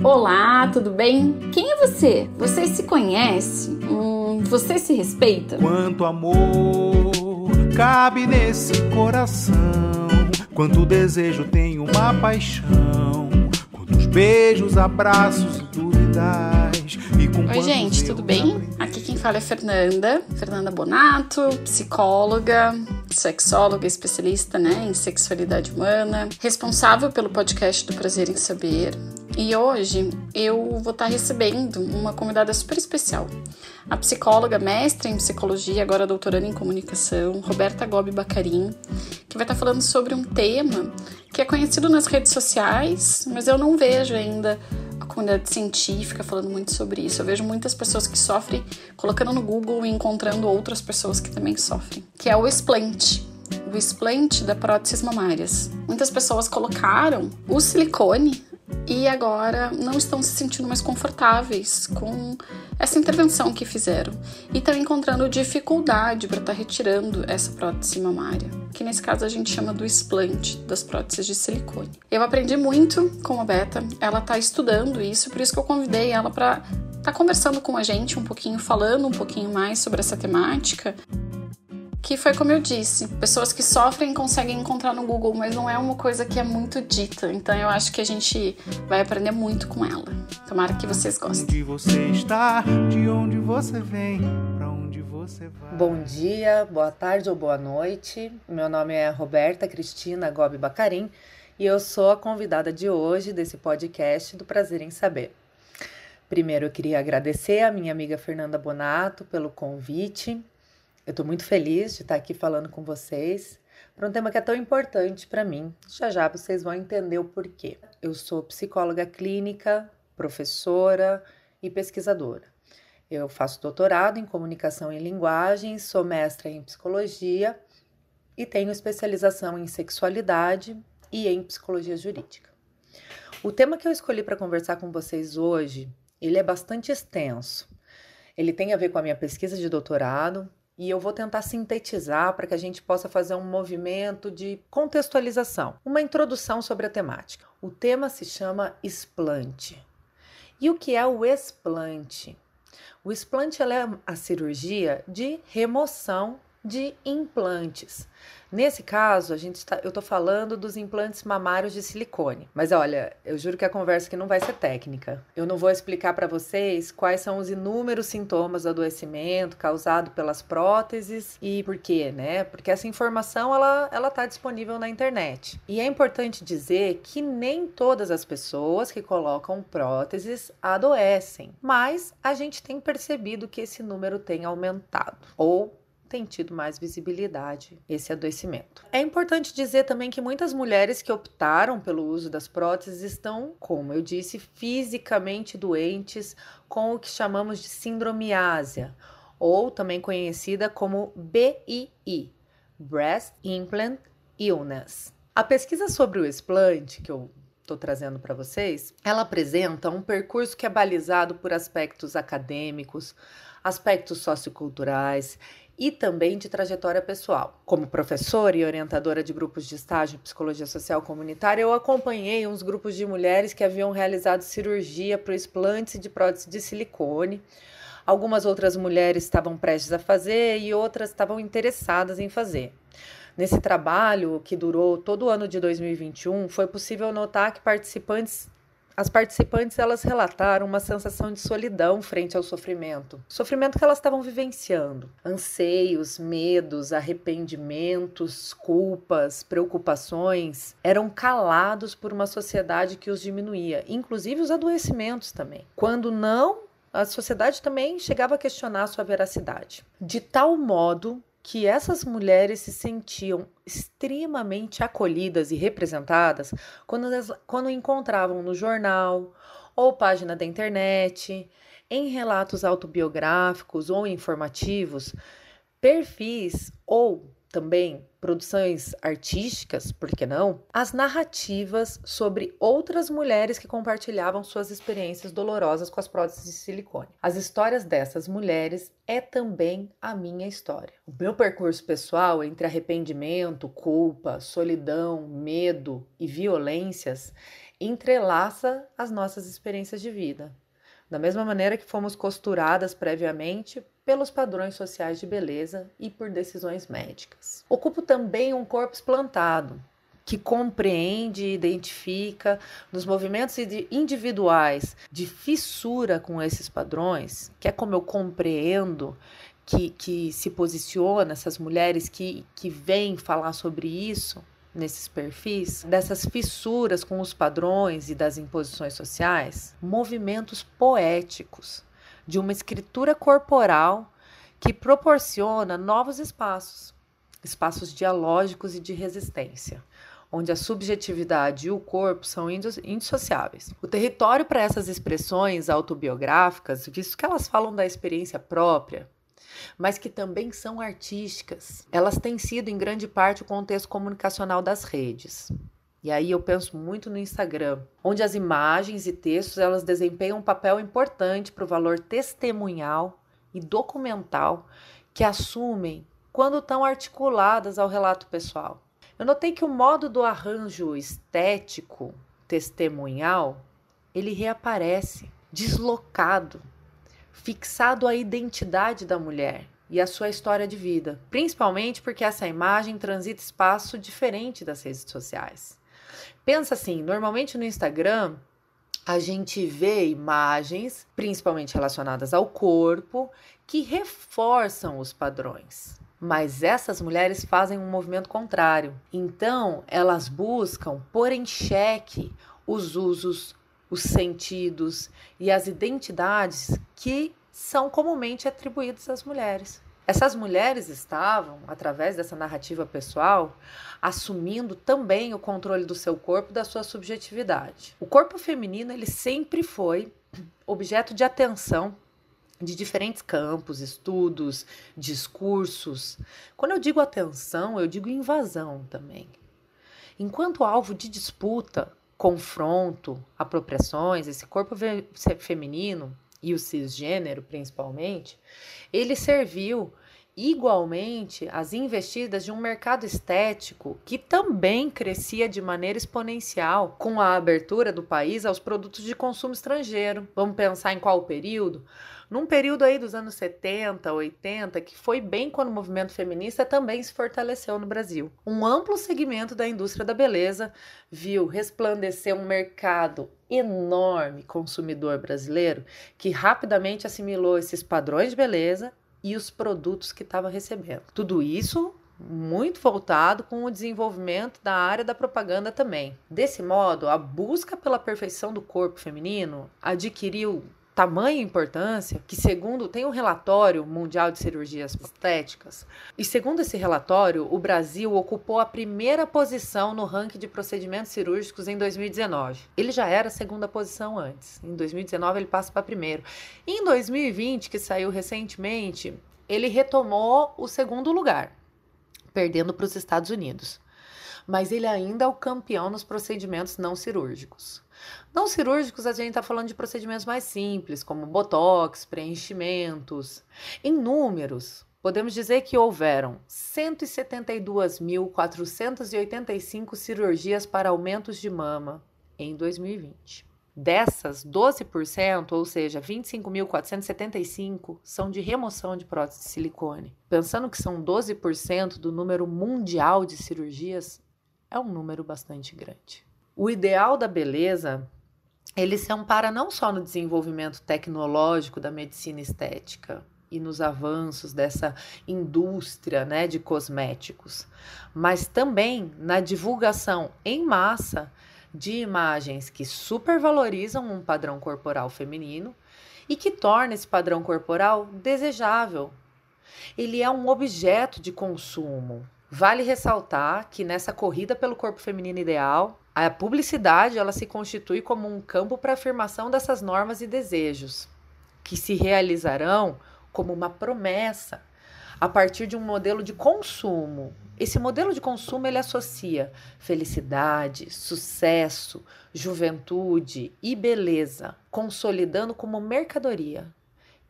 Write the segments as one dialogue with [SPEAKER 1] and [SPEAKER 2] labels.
[SPEAKER 1] Olá, tudo bem? Quem é você? Você se conhece? Hum, você se respeita?
[SPEAKER 2] Quanto amor cabe nesse coração? Quanto desejo tem uma paixão? Quantos beijos, abraços e dúvidas? E
[SPEAKER 1] Oi, gente, tudo bem? Aqui quem fala é Fernanda, Fernanda Bonato, psicóloga, sexóloga, especialista né, em sexualidade humana, responsável pelo podcast do Prazer em Saber. E hoje eu vou estar recebendo uma convidada super especial, a psicóloga, mestre em psicologia, agora doutoranda em comunicação, Roberta Gobi Bacarim, que vai estar falando sobre um tema que é conhecido nas redes sociais, mas eu não vejo ainda a comunidade científica falando muito sobre isso. Eu vejo muitas pessoas que sofrem colocando no Google e encontrando outras pessoas que também sofrem, que é o explant. O explant da próteses mamárias. Muitas pessoas colocaram o silicone e agora não estão se sentindo mais confortáveis com essa intervenção que fizeram e estão encontrando dificuldade para estar tá retirando essa prótese mamária, que nesse caso a gente chama do explante das próteses de silicone. Eu aprendi muito com a Beta, ela está estudando isso, por isso que eu convidei ela para estar tá conversando com a gente um pouquinho, falando um pouquinho mais sobre essa temática que foi como eu disse, pessoas que sofrem conseguem encontrar no Google, mas não é uma coisa que é muito dita. Então eu acho que a gente vai aprender muito com ela. Tomara que vocês gostem.
[SPEAKER 2] Onde você está, de onde você vem, para onde você vai.
[SPEAKER 3] Bom dia, boa tarde ou boa noite. Meu nome é Roberta Cristina Gobi Bacarim e eu sou a convidada de hoje desse podcast do Prazer em Saber. Primeiro eu queria agradecer a minha amiga Fernanda Bonato pelo convite eu estou muito feliz de estar aqui falando com vocês para um tema que é tão importante para mim. Já já vocês vão entender o porquê. Eu sou psicóloga clínica, professora e pesquisadora. Eu faço doutorado em comunicação e linguagem, sou mestra em psicologia e tenho especialização em sexualidade e em psicologia jurídica. O tema que eu escolhi para conversar com vocês hoje, ele é bastante extenso. Ele tem a ver com a minha pesquisa de doutorado, e eu vou tentar sintetizar para que a gente possa fazer um movimento de contextualização, uma introdução sobre a temática. O tema se chama explante. E o que é o explante? O explante é a cirurgia de remoção de implantes. Nesse caso, a gente tá, eu estou falando dos implantes mamários de silicone. Mas olha, eu juro que a conversa aqui não vai ser técnica. Eu não vou explicar para vocês quais são os inúmeros sintomas do adoecimento causado pelas próteses e por quê, né? Porque essa informação ela ela está disponível na internet. E é importante dizer que nem todas as pessoas que colocam próteses adoecem, mas a gente tem percebido que esse número tem aumentado ou tem tido mais visibilidade esse adoecimento. É importante dizer também que muitas mulheres que optaram pelo uso das próteses estão, como eu disse, fisicamente doentes com o que chamamos de síndromiásia, ou também conhecida como BII, Breast Implant Illness. A pesquisa sobre o explante que eu estou trazendo para vocês, ela apresenta um percurso que é balizado por aspectos acadêmicos, aspectos socioculturais e também de trajetória pessoal. Como professora e orientadora de grupos de estágio em psicologia social comunitária, eu acompanhei uns grupos de mulheres que haviam realizado cirurgia para explantes de prótese de silicone. Algumas outras mulheres estavam prestes a fazer e outras estavam interessadas em fazer. Nesse trabalho, que durou todo o ano de 2021, foi possível notar que participantes as participantes elas relataram uma sensação de solidão frente ao sofrimento, sofrimento que elas estavam vivenciando, anseios, medos, arrependimentos, culpas, preocupações eram calados por uma sociedade que os diminuía, inclusive os adoecimentos também. Quando não, a sociedade também chegava a questionar sua veracidade. De tal modo que essas mulheres se sentiam extremamente acolhidas e representadas quando, quando encontravam no jornal ou página da internet, em relatos autobiográficos ou informativos, perfis ou também produções artísticas, por que não? As narrativas sobre outras mulheres que compartilhavam suas experiências dolorosas com as próteses de silicone. As histórias dessas mulheres é também a minha história. O meu percurso pessoal entre arrependimento, culpa, solidão, medo e violências entrelaça as nossas experiências de vida. Da mesma maneira que fomos costuradas previamente pelos padrões sociais de beleza e por decisões médicas. Ocupo também um corpo explantado, que compreende e identifica nos movimentos individuais de fissura com esses padrões, que é como eu compreendo que, que se posiciona essas mulheres que, que vêm falar sobre isso nesses perfis, dessas fissuras com os padrões e das imposições sociais, movimentos poéticos de uma escritura corporal que proporciona novos espaços, espaços dialógicos e de resistência onde a subjetividade e o corpo são indissociáveis. O território para essas expressões autobiográficas, visto que elas falam da experiência própria, mas que também são artísticas, elas têm sido em grande parte o contexto comunicacional das redes. E aí eu penso muito no Instagram, onde as imagens e textos elas desempenham um papel importante para o valor testemunhal e documental que assumem quando estão articuladas ao relato pessoal. Eu notei que o modo do arranjo estético testemunhal, ele reaparece deslocado, fixado à identidade da mulher e à sua história de vida, principalmente porque essa imagem transita espaço diferente das redes sociais. Pensa assim, normalmente no Instagram a gente vê imagens, principalmente relacionadas ao corpo, que reforçam os padrões. Mas essas mulheres fazem um movimento contrário. Então, elas buscam pôr em xeque os usos, os sentidos e as identidades que são comumente atribuídos às mulheres. Essas mulheres estavam, através dessa narrativa pessoal, assumindo também o controle do seu corpo da sua subjetividade. O corpo feminino ele sempre foi objeto de atenção de diferentes campos, estudos, discursos. Quando eu digo atenção, eu digo invasão também. Enquanto alvo de disputa, confronto, apropriações, esse corpo feminino e o cisgênero principalmente, ele serviu igualmente as investidas de um mercado estético que também crescia de maneira exponencial com a abertura do país aos produtos de consumo estrangeiro. Vamos pensar em qual período? Num período aí dos anos 70, 80, que foi bem quando o movimento feminista também se fortaleceu no Brasil. Um amplo segmento da indústria da beleza viu resplandecer um mercado enorme consumidor brasileiro que rapidamente assimilou esses padrões de beleza e os produtos que estava recebendo. Tudo isso muito voltado com o desenvolvimento da área da propaganda também. Desse modo, a busca pela perfeição do corpo feminino adquiriu tamanha importância que, segundo tem um relatório mundial de cirurgias estéticas, e segundo esse relatório, o Brasil ocupou a primeira posição no ranking de procedimentos cirúrgicos em 2019. Ele já era a segunda posição antes. Em 2019 ele passa para primeiro. E em 2020, que saiu recentemente, ele retomou o segundo lugar, perdendo para os Estados Unidos. Mas ele ainda é o campeão nos procedimentos não cirúrgicos. Não cirúrgicos, a gente está falando de procedimentos mais simples, como botox, preenchimentos. Em números, podemos dizer que houveram 172.485 cirurgias para aumentos de mama em 2020. Dessas, 12%, ou seja, 25.475, são de remoção de prótese de silicone. Pensando que são 12% do número mundial de cirurgias, é um número bastante grande. O ideal da beleza ele se ampara não só no desenvolvimento tecnológico da medicina estética e nos avanços dessa indústria né, de cosméticos, mas também na divulgação em massa de imagens que supervalorizam um padrão corporal feminino e que torna esse padrão corporal desejável. Ele é um objeto de consumo. Vale ressaltar que nessa corrida pelo corpo feminino ideal, a publicidade ela se constitui como um campo para afirmação dessas normas e desejos, que se realizarão como uma promessa a partir de um modelo de consumo. Esse modelo de consumo ele associa felicidade, sucesso, juventude e beleza, consolidando como mercadoria,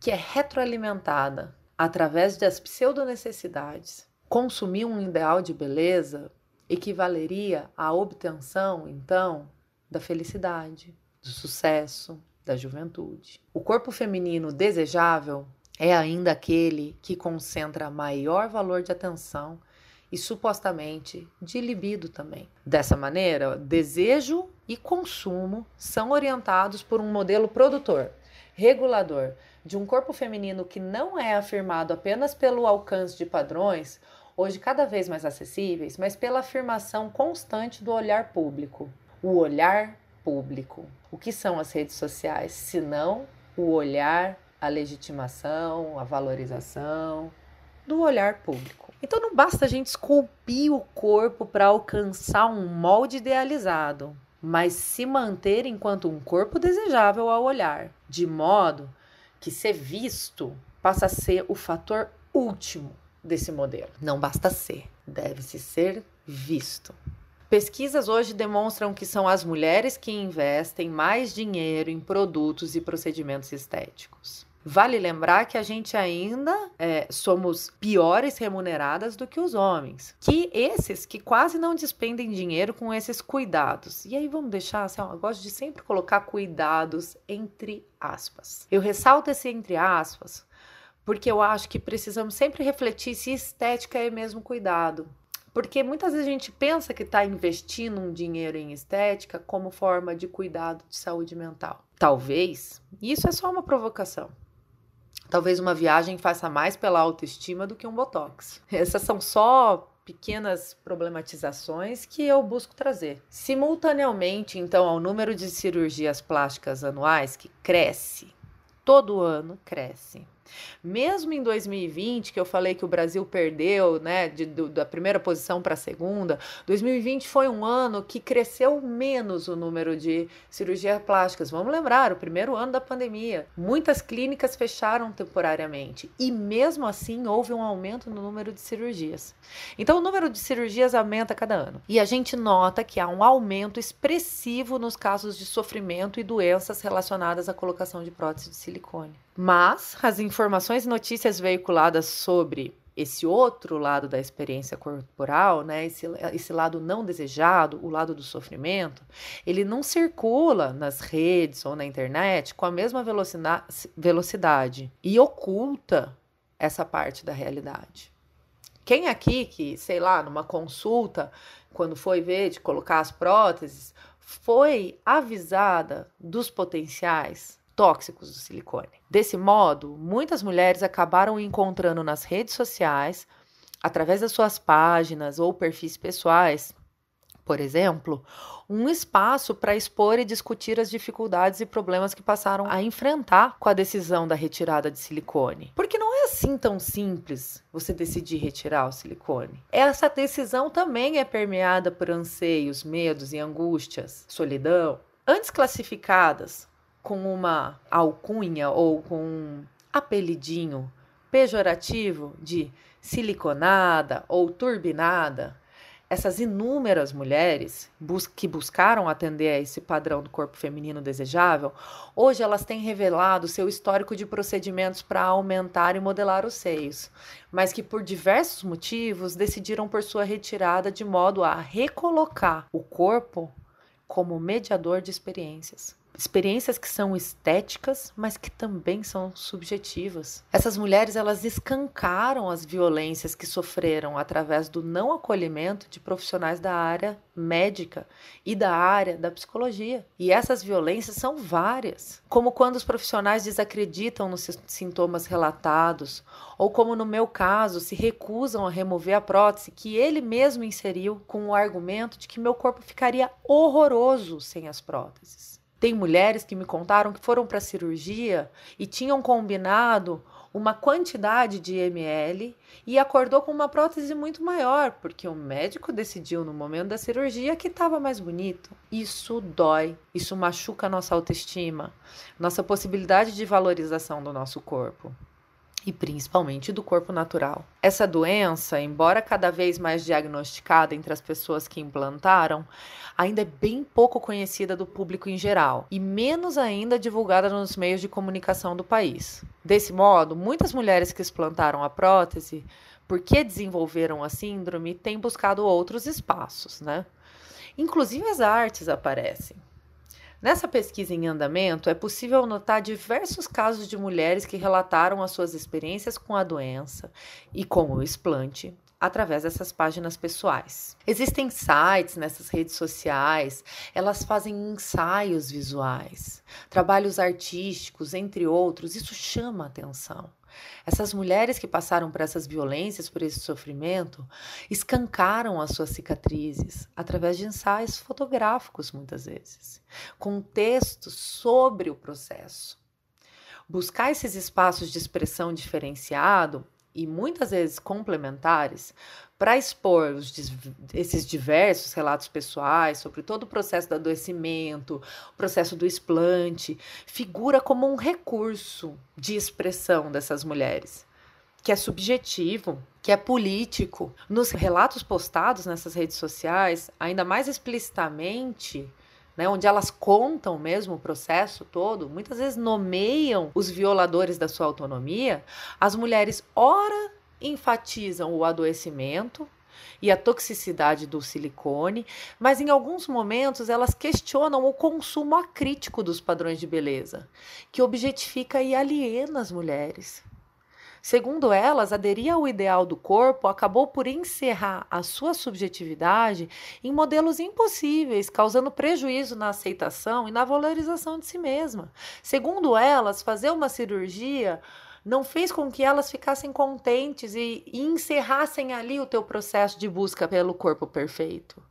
[SPEAKER 3] que é retroalimentada através das pseudonecessidades. Consumir um ideal de beleza equivaleria à obtenção, então, da felicidade, do sucesso, da juventude. O corpo feminino desejável é ainda aquele que concentra maior valor de atenção e supostamente de libido também. Dessa maneira, desejo e consumo são orientados por um modelo produtor, regulador, de um corpo feminino que não é afirmado apenas pelo alcance de padrões, hoje cada vez mais acessíveis, mas pela afirmação constante do olhar público. O olhar público. O que são as redes sociais, se não o olhar, a legitimação, a valorização do olhar público? Então não basta a gente esculpir o corpo para alcançar um molde idealizado, mas se manter enquanto um corpo desejável ao olhar, de modo que ser visto passa a ser o fator último desse modelo. Não basta ser, deve-se ser visto. Pesquisas hoje demonstram que são as mulheres que investem mais dinheiro em produtos e procedimentos estéticos. Vale lembrar que a gente ainda é, somos piores remuneradas do que os homens. Que esses que quase não despendem dinheiro com esses cuidados. E aí vamos deixar assim, ó, eu gosto de sempre colocar cuidados entre aspas. Eu ressalto esse entre aspas porque eu acho que precisamos sempre refletir se estética é mesmo cuidado. Porque muitas vezes a gente pensa que está investindo um dinheiro em estética como forma de cuidado de saúde mental. Talvez, isso é só uma provocação. Talvez uma viagem faça mais pela autoestima do que um botox. Essas são só pequenas problematizações que eu busco trazer. Simultaneamente, então, ao número de cirurgias plásticas anuais que cresce, todo ano cresce. Mesmo em 2020, que eu falei que o Brasil perdeu, né, de, do, da primeira posição para a segunda, 2020 foi um ano que cresceu menos o número de cirurgias plásticas. Vamos lembrar, o primeiro ano da pandemia. Muitas clínicas fecharam temporariamente e mesmo assim houve um aumento no número de cirurgias. Então o número de cirurgias aumenta cada ano. E a gente nota que há um aumento expressivo nos casos de sofrimento e doenças relacionadas à colocação de prótese de silicone. Mas as informações e notícias veiculadas sobre esse outro lado da experiência corporal, né, esse, esse lado não desejado, o lado do sofrimento, ele não circula nas redes ou na internet com a mesma velocidade e oculta essa parte da realidade. Quem aqui que, sei lá, numa consulta, quando foi ver de colocar as próteses, foi avisada dos potenciais tóxicos do silicone. Desse modo, muitas mulheres acabaram encontrando nas redes sociais, através das suas páginas ou perfis pessoais, por exemplo, um espaço para expor e discutir as dificuldades e problemas que passaram a enfrentar com a decisão da retirada de silicone. Porque não é assim tão simples você decidir retirar o silicone. Essa decisão também é permeada por anseios, medos e angústias, solidão, antes classificadas com uma alcunha ou com um apelidinho pejorativo de siliconada ou turbinada, essas inúmeras mulheres bus que buscaram atender a esse padrão do corpo feminino desejável, hoje elas têm revelado seu histórico de procedimentos para aumentar e modelar os seios, mas que por diversos motivos decidiram por sua retirada de modo a recolocar o corpo como mediador de experiências experiências que são estéticas, mas que também são subjetivas. Essas mulheres elas escancaram as violências que sofreram através do não acolhimento de profissionais da área médica e da área da psicologia. E essas violências são várias, como quando os profissionais desacreditam nos sintomas relatados, ou como no meu caso, se recusam a remover a prótese que ele mesmo inseriu com o argumento de que meu corpo ficaria horroroso sem as próteses. Tem mulheres que me contaram que foram para a cirurgia e tinham combinado uma quantidade de ml e acordou com uma prótese muito maior, porque o médico decidiu no momento da cirurgia que estava mais bonito. Isso dói, isso machuca a nossa autoestima, nossa possibilidade de valorização do nosso corpo e principalmente do corpo natural. Essa doença, embora cada vez mais diagnosticada entre as pessoas que implantaram, ainda é bem pouco conhecida do público em geral e menos ainda divulgada nos meios de comunicação do país. Desse modo, muitas mulheres que explantaram a prótese, porque desenvolveram a síndrome, têm buscado outros espaços, né? Inclusive as artes aparecem. Nessa pesquisa em andamento, é possível notar diversos casos de mulheres que relataram as suas experiências com a doença e com o explante através dessas páginas pessoais. Existem sites nessas redes sociais, elas fazem ensaios visuais, trabalhos artísticos, entre outros, isso chama atenção. Essas mulheres que passaram por essas violências, por esse sofrimento, escancaram as suas cicatrizes através de ensaios fotográficos, muitas vezes, com textos sobre o processo. Buscar esses espaços de expressão diferenciado e muitas vezes complementares para expor os, esses diversos relatos pessoais sobre todo o processo do adoecimento, o processo do explante, figura como um recurso de expressão dessas mulheres, que é subjetivo, que é político. Nos relatos postados nessas redes sociais, ainda mais explicitamente, né, onde elas contam mesmo o processo todo, muitas vezes nomeiam os violadores da sua autonomia, as mulheres ora enfatizam o adoecimento e a toxicidade do silicone, mas em alguns momentos elas questionam o consumo acrítico dos padrões de beleza, que objetifica e aliena as mulheres. Segundo elas, aderir ao ideal do corpo acabou por encerrar a sua subjetividade em modelos impossíveis, causando prejuízo na aceitação e na valorização de si mesma. Segundo elas, fazer uma cirurgia não fez com que elas ficassem contentes e, e encerrassem ali o teu processo de busca pelo corpo perfeito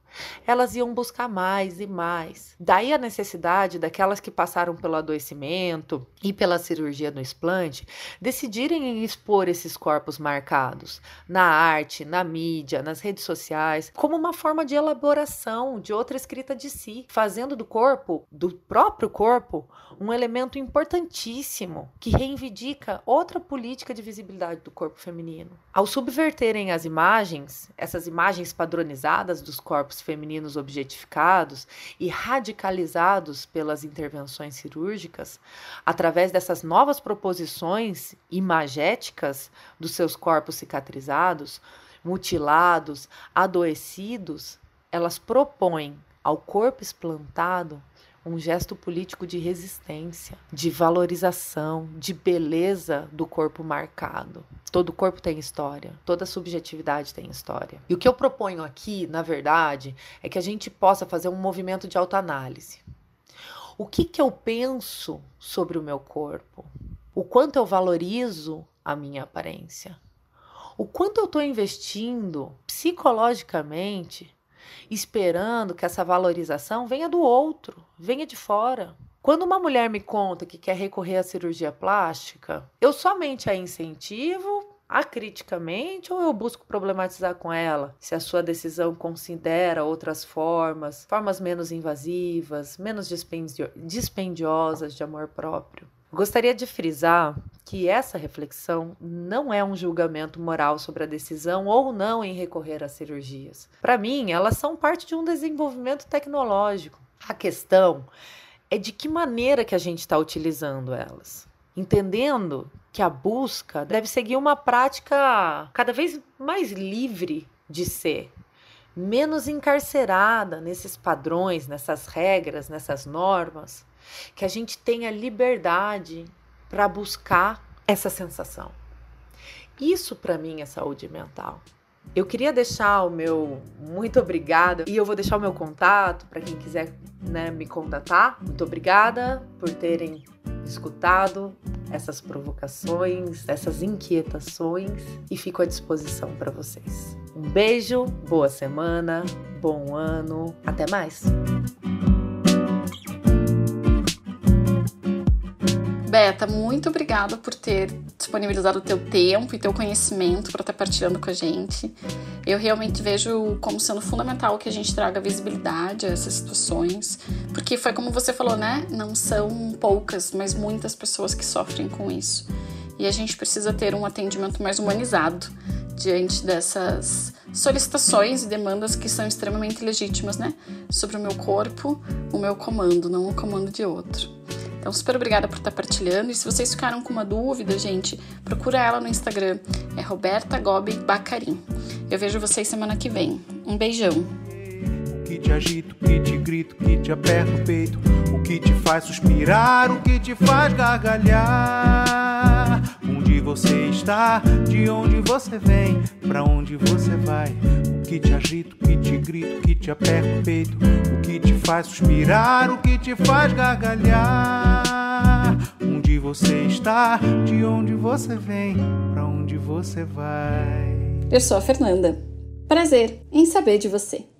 [SPEAKER 3] elas iam buscar mais e mais. Daí a necessidade daquelas que passaram pelo adoecimento e pela cirurgia no explante decidirem expor esses corpos marcados na arte, na mídia, nas redes sociais, como uma forma de elaboração de outra escrita de si, fazendo do corpo, do próprio corpo, um elemento importantíssimo que reivindica outra política de visibilidade do corpo feminino. Ao subverterem as imagens, essas imagens padronizadas dos corpos femininos objetificados e radicalizados pelas intervenções cirúrgicas, através dessas novas proposições imagéticas dos seus corpos cicatrizados, mutilados, adoecidos, elas propõem ao corpo explantado um gesto político de resistência, de valorização, de beleza do corpo marcado. Todo corpo tem história, toda subjetividade tem história. E o que eu proponho aqui, na verdade, é que a gente possa fazer um movimento de autoanálise. O que, que eu penso sobre o meu corpo? O quanto eu valorizo a minha aparência? O quanto eu estou investindo psicologicamente esperando que essa valorização venha do outro, venha de fora. Quando uma mulher me conta que quer recorrer à cirurgia plástica, eu somente a incentivo acriticamente ou eu busco problematizar com ela se a sua decisão considera outras formas, formas menos invasivas, menos dispendiosas de amor próprio? Gostaria de frisar que essa reflexão não é um julgamento moral sobre a decisão ou não em recorrer às cirurgias. Para mim, elas são parte de um desenvolvimento tecnológico. A questão é de que maneira que a gente está utilizando elas. Entendendo que a busca deve seguir uma prática cada vez mais livre de ser, menos encarcerada nesses padrões, nessas regras, nessas normas que a gente tenha liberdade para buscar essa sensação. Isso para mim é saúde mental. Eu queria deixar o meu muito obrigada e eu vou deixar o meu contato para quem quiser né, me contatar. Muito obrigada por terem escutado essas provocações, essas inquietações e fico à disposição para vocês. Um beijo, boa semana, bom ano, até mais!
[SPEAKER 1] Beta, muito obrigada por ter disponibilizado o teu tempo e teu conhecimento para estar tá partilhando com a gente. Eu realmente vejo como sendo fundamental que a gente traga visibilidade a essas situações, porque foi como você falou, né? Não são poucas, mas muitas pessoas que sofrem com isso. E a gente precisa ter um atendimento mais humanizado diante dessas solicitações e demandas que são extremamente legítimas, né? Sobre o meu corpo, o meu comando, não o comando de outro. Então, super obrigada por estar partilhando. E se vocês ficaram com uma dúvida, gente, procura ela no Instagram. É Roberta Gobi Bacarim. Eu vejo vocês semana que vem. Um beijão.
[SPEAKER 2] O que te agita, o que te grita, o que te aperta o peito, o que te faz suspirar, o que te faz gargalhar. Você está, de onde você vem, pra onde você vai. O que te agita, o que te grita, o que te aperta o peito, o que te faz suspirar, o que te faz gargalhar. Onde você está, de onde você vem, pra onde você vai.
[SPEAKER 1] Eu sou a Fernanda. Prazer em saber de você.